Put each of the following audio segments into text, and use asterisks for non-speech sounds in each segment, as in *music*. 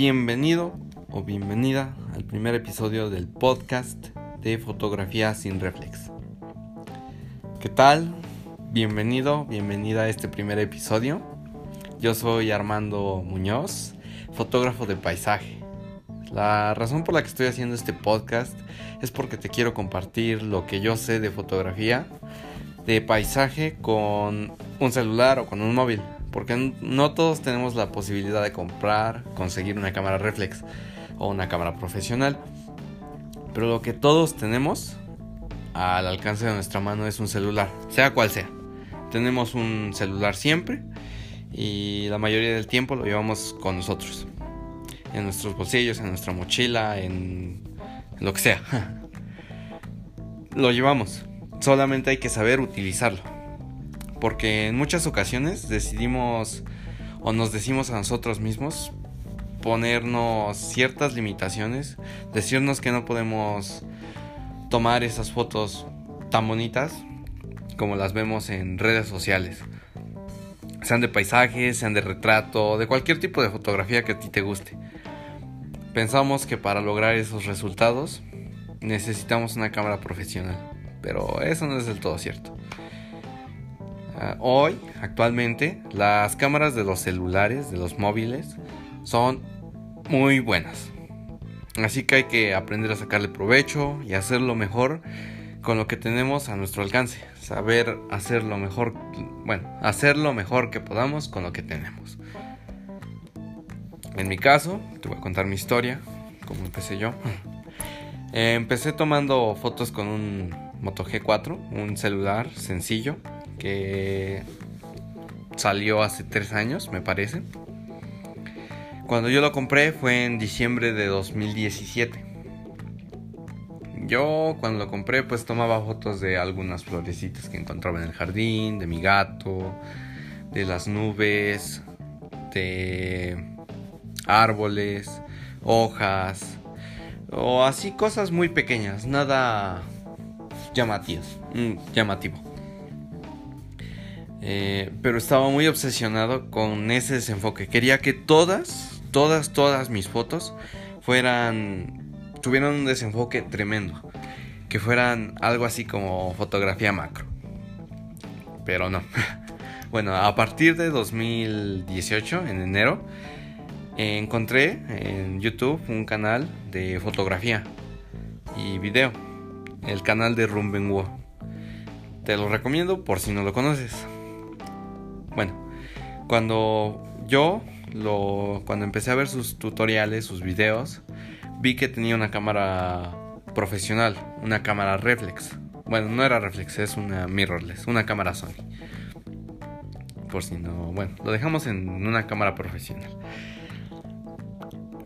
Bienvenido o bienvenida al primer episodio del podcast de fotografía sin reflex. ¿Qué tal? Bienvenido, bienvenida a este primer episodio. Yo soy Armando Muñoz, fotógrafo de paisaje. La razón por la que estoy haciendo este podcast es porque te quiero compartir lo que yo sé de fotografía de paisaje con un celular o con un móvil porque no todos tenemos la posibilidad de comprar, conseguir una cámara reflex o una cámara profesional. Pero lo que todos tenemos al alcance de nuestra mano es un celular, sea cual sea. Tenemos un celular siempre y la mayoría del tiempo lo llevamos con nosotros. En nuestros bolsillos, en nuestra mochila, en, lo que sea. *laughs* lo llevamos. Solamente hay que saber utilizarlo porque en muchas ocasiones decidimos o nos decimos a nosotros mismos ponernos ciertas limitaciones, decirnos que no podemos tomar esas fotos tan bonitas como las vemos en redes sociales. Sean de paisajes, sean de retrato, de cualquier tipo de fotografía que a ti te guste. Pensamos que para lograr esos resultados necesitamos una cámara profesional, pero eso no es del todo cierto. Ah, hoy, actualmente, las cámaras de los celulares, de los móviles, son muy buenas. Así que hay que aprender a sacarle provecho y hacerlo mejor con lo que tenemos a nuestro alcance. Saber hacer lo mejor, bueno, hacer lo mejor que podamos con lo que tenemos. En mi caso, te voy a contar mi historia, como empecé yo. *laughs* empecé tomando fotos con un Moto G4, un celular sencillo, que salió hace tres años, me parece. Cuando yo lo compré fue en diciembre de 2017. Yo cuando lo compré pues tomaba fotos de algunas florecitas que encontraba en el jardín, de mi gato, de las nubes, de árboles, hojas o así cosas muy pequeñas, nada llamativas, mm, llamativo. Eh, pero estaba muy obsesionado con ese desenfoque. Quería que todas, todas, todas mis fotos fueran, tuvieran un desenfoque tremendo. Que fueran algo así como fotografía macro. Pero no. *laughs* bueno, a partir de 2018, en enero, encontré en YouTube un canal de fotografía y video. El canal de Rumbenwo. Te lo recomiendo por si no lo conoces. Bueno, cuando yo lo cuando empecé a ver sus tutoriales, sus videos, vi que tenía una cámara profesional, una cámara reflex. Bueno, no era reflex, es una mirrorless, una cámara Sony. Por si no, bueno, lo dejamos en una cámara profesional.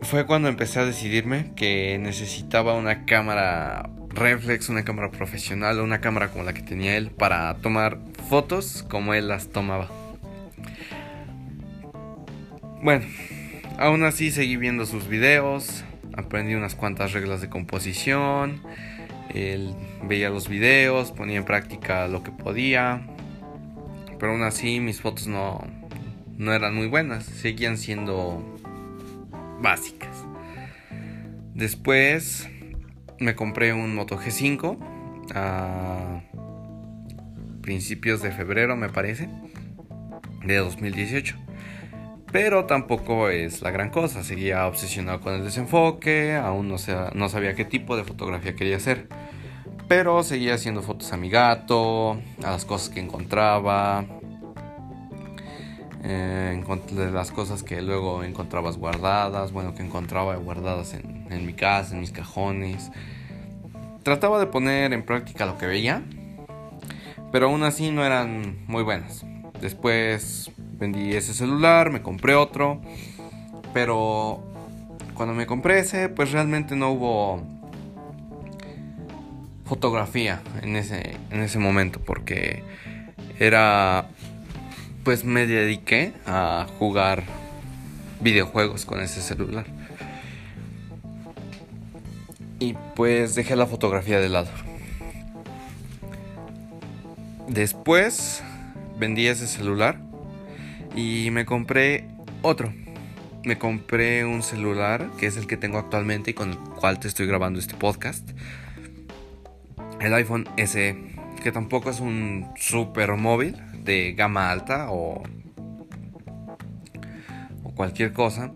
Fue cuando empecé a decidirme que necesitaba una cámara reflex, una cámara profesional, una cámara como la que tenía él para tomar fotos como él las tomaba. Bueno, aún así seguí viendo sus videos, aprendí unas cuantas reglas de composición, él veía los videos, ponía en práctica lo que podía, pero aún así mis fotos no, no eran muy buenas, seguían siendo básicas. Después me compré un Moto G5 a principios de febrero me parece de 2018 pero tampoco es la gran cosa. Seguía obsesionado con el desenfoque, aún no, no sabía qué tipo de fotografía quería hacer. Pero seguía haciendo fotos a mi gato, a las cosas que encontraba, eh, las cosas que luego encontrabas guardadas, bueno, que encontraba guardadas en, en mi casa, en mis cajones. Trataba de poner en práctica lo que veía, pero aún así no eran muy buenas. Después vendí ese celular, me compré otro, pero cuando me compré ese, pues realmente no hubo fotografía en ese, en ese momento, porque era, pues me dediqué a jugar videojuegos con ese celular. Y pues dejé la fotografía de lado. Después vendí ese celular y me compré otro. me compré un celular, que es el que tengo actualmente y con el cual te estoy grabando este podcast. El iPhone SE, que tampoco es un super móvil de gama alta o, o cualquier cosa.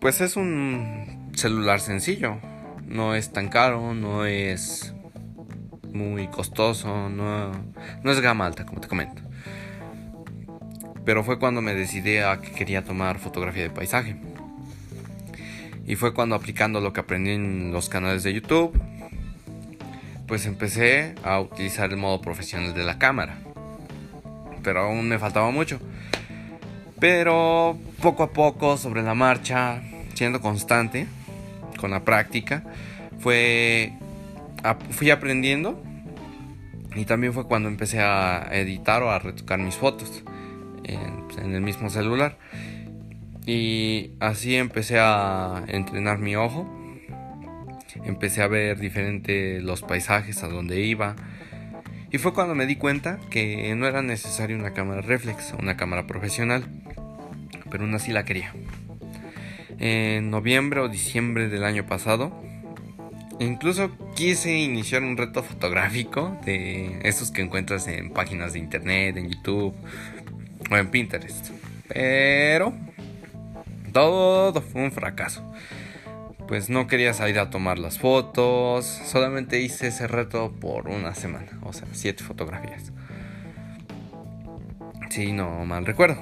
Pues es un celular sencillo. No es tan caro, no es muy costoso, no, no es gama alta, como te comento. Pero fue cuando me decidí a que quería tomar fotografía de paisaje. Y fue cuando aplicando lo que aprendí en los canales de YouTube, pues empecé a utilizar el modo profesional de la cámara. Pero aún me faltaba mucho. Pero poco a poco, sobre la marcha, siendo constante, con la práctica, fue, fui aprendiendo. Y también fue cuando empecé a editar o a retocar mis fotos en, el mismo celular. Y así empecé a entrenar mi ojo. Empecé a ver diferente los paisajes a donde iba. Y fue cuando me di cuenta que no era necesario una cámara reflex, una cámara profesional. Pero aún así la quería. En noviembre o diciembre del año pasado, incluso quise iniciar un reto fotográfico de esos que encuentras en páginas de internet, en YouTube o en Pinterest. Pero todo fue un fracaso. Pues no quería salir a tomar las fotos. Solamente hice ese reto por una semana. O sea, siete fotografías. Si no mal recuerdo.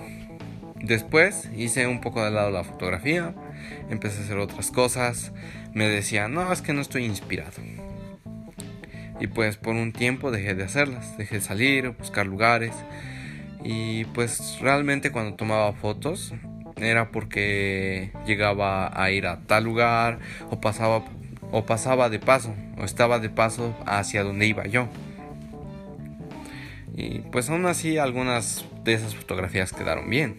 Después hice un poco de lado la fotografía. Empecé a hacer otras cosas. Me decía, no, es que no estoy inspirado. Y pues por un tiempo dejé de hacerlas. Dejé de salir, buscar lugares. Y pues realmente cuando tomaba fotos era porque llegaba a ir a tal lugar o pasaba o pasaba de paso o estaba de paso hacia donde iba yo. Y pues aún así algunas de esas fotografías quedaron bien.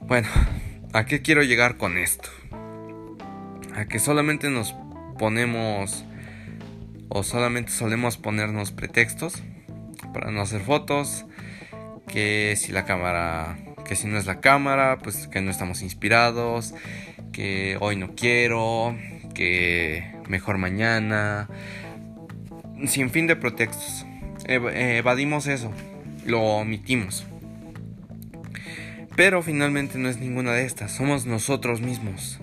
Bueno, ¿a qué quiero llegar con esto? A que solamente nos ponemos o solamente solemos ponernos pretextos para no hacer fotos, que si la cámara, que si no es la cámara, pues que no estamos inspirados, que hoy no quiero, que mejor mañana, sin fin de pretextos. evadimos eso, lo omitimos. Pero finalmente no es ninguna de estas, somos nosotros mismos.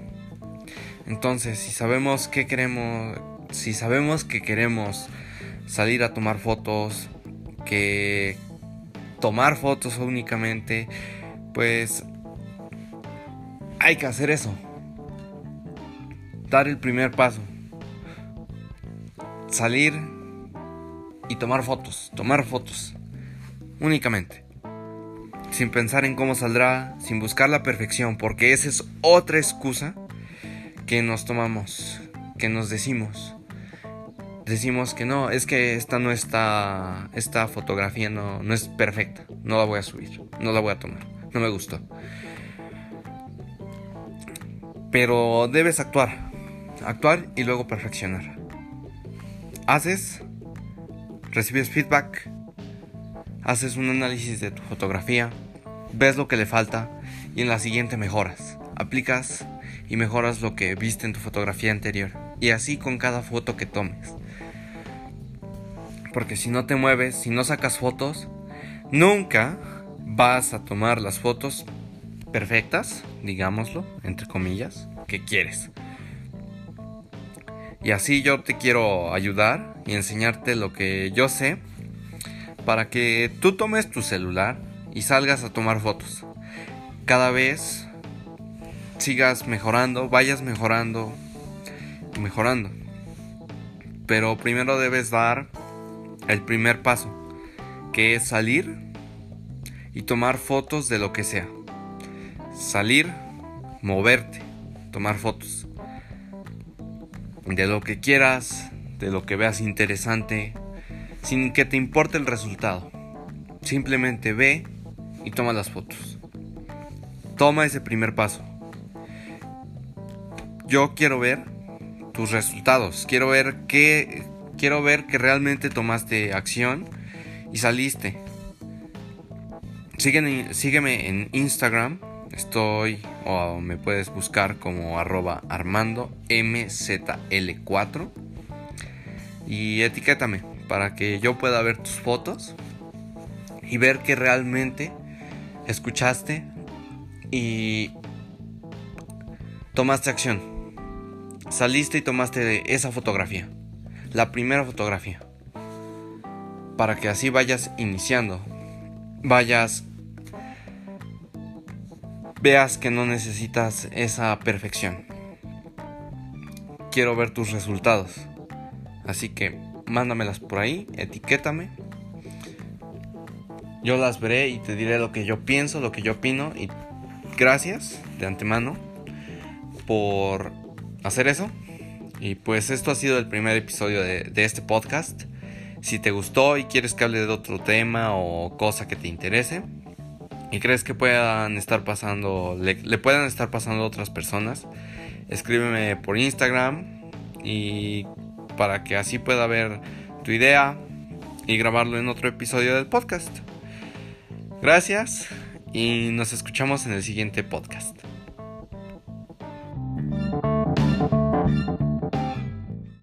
Entonces, si sabemos que queremos, si sabemos que queremos salir a tomar fotos, tomar fotos únicamente, pues hay que hacer eso. Dar el primer paso. Salir y tomar fotos, tomar fotos únicamente. Sin pensar en cómo saldrá, sin buscar la perfección, porque esa es otra excusa que nos tomamos, que nos decimos decimos que no, es que esta no está, esta fotografía no, no es perfecta, no la voy a subir, no la voy a tomar, no me gustó. Pero debes actuar, actuar y luego perfeccionar. Haces, recibes feedback, haces un análisis de tu fotografía, ves lo que le falta y en la siguiente mejoras. Aplicas y mejoras lo que viste en tu fotografía anterior. Y así con cada foto que tomes. Porque si no te mueves, si no sacas fotos, nunca vas a tomar las fotos perfectas, digámoslo, entre comillas, que quieres. Y así yo te quiero ayudar y enseñarte lo que yo sé para que tú tomes tu celular y salgas a tomar fotos. Cada vez sigas mejorando, vayas mejorando, mejorando. Pero primero debes dar el primer paso, que es salir y tomar fotos de lo que sea. Salir, moverte, tomar fotos. De lo que quieras, de lo que veas interesante, sin que te importe el resultado. Simplemente ve y toma las fotos. Toma ese primer paso. Yo quiero ver tus resultados. Quiero ver qué, quiero ver que realmente tomaste acción y saliste. Sígueme, sígueme en Instagram, Estoy o me puedes buscar como arroba armando mzl4 y etiquétame para que yo pueda ver tus fotos y ver que realmente escuchaste y tomaste acción. Saliste y tomaste esa fotografía, la primera fotografía, para que así vayas iniciando, vayas veas que no necesitas esa perfección. Quiero ver tus resultados. Así que mándamelas por ahí, etiquétame. Yo las veré y te diré lo que yo pienso, lo que yo opino. Y gracias de antemano por hacer eso. Y pues esto ha sido el primer episodio de, este podcast. Si te gustó y quieres que hable de otro tema o cosa que te interese, y crees que puedan estar pasando, le, puedan estar pasando a otras personas, escríbeme por Instagram y para que así pueda ver tu idea y grabarlo en otro episodio del podcast. Gracias y nos escuchamos en el siguiente podcast.